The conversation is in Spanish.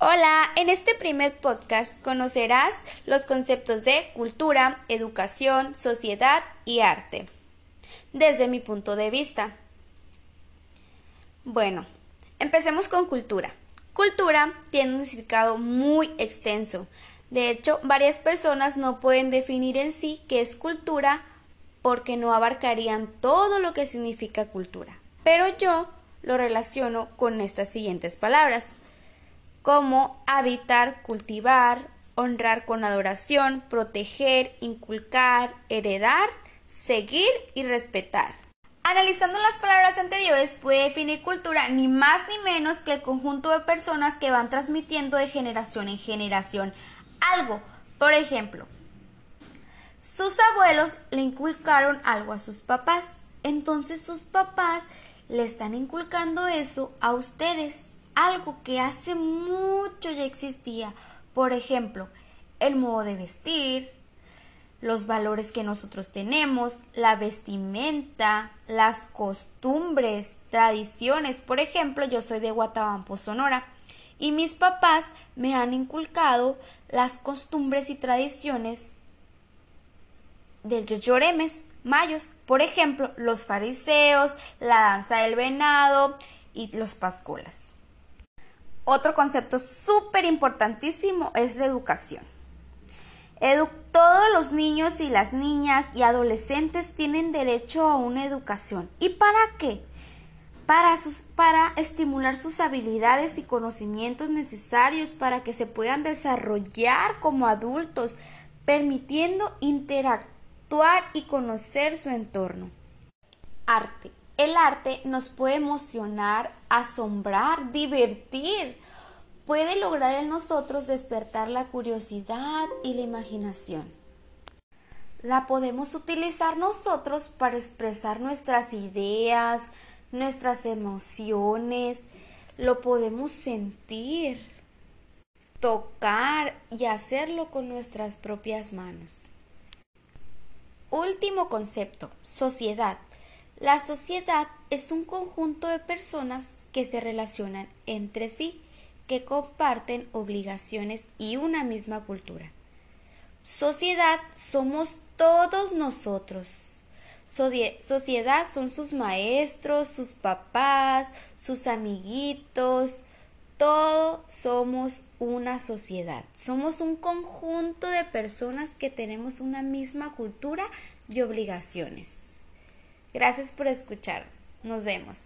Hola, en este primer podcast conocerás los conceptos de cultura, educación, sociedad y arte, desde mi punto de vista. Bueno, empecemos con cultura. Cultura tiene un significado muy extenso. De hecho, varias personas no pueden definir en sí qué es cultura porque no abarcarían todo lo que significa cultura. Pero yo lo relaciono con estas siguientes palabras como habitar, cultivar, honrar con adoración, proteger, inculcar, heredar, seguir y respetar. Analizando las palabras anteriores puede definir cultura ni más ni menos que el conjunto de personas que van transmitiendo de generación en generación algo. Por ejemplo, sus abuelos le inculcaron algo a sus papás, entonces sus papás le están inculcando eso a ustedes algo que hace mucho ya existía. Por ejemplo, el modo de vestir, los valores que nosotros tenemos, la vestimenta, las costumbres, tradiciones. Por ejemplo, yo soy de Guatabampo, Sonora, y mis papás me han inculcado las costumbres y tradiciones de los lloremes mayos. Por ejemplo, los fariseos, la danza del venado y los pascolas. Otro concepto súper importantísimo es la educación. todos los niños y las niñas y adolescentes tienen derecho a una educación. ¿Y para qué? Para, sus, para estimular sus habilidades y conocimientos necesarios para que se puedan desarrollar como adultos, permitiendo interactuar y conocer su entorno. Arte. El arte nos puede emocionar, asombrar, divertir. Puede lograr en nosotros despertar la curiosidad y la imaginación. La podemos utilizar nosotros para expresar nuestras ideas, nuestras emociones. Lo podemos sentir, tocar y hacerlo con nuestras propias manos. Último concepto, sociedad. La sociedad es un conjunto de personas que se relacionan entre sí, que comparten obligaciones y una misma cultura. Sociedad somos todos nosotros. Sociedad son sus maestros, sus papás, sus amiguitos. Todos somos una sociedad. Somos un conjunto de personas que tenemos una misma cultura y obligaciones. Gracias por escuchar. Nos vemos.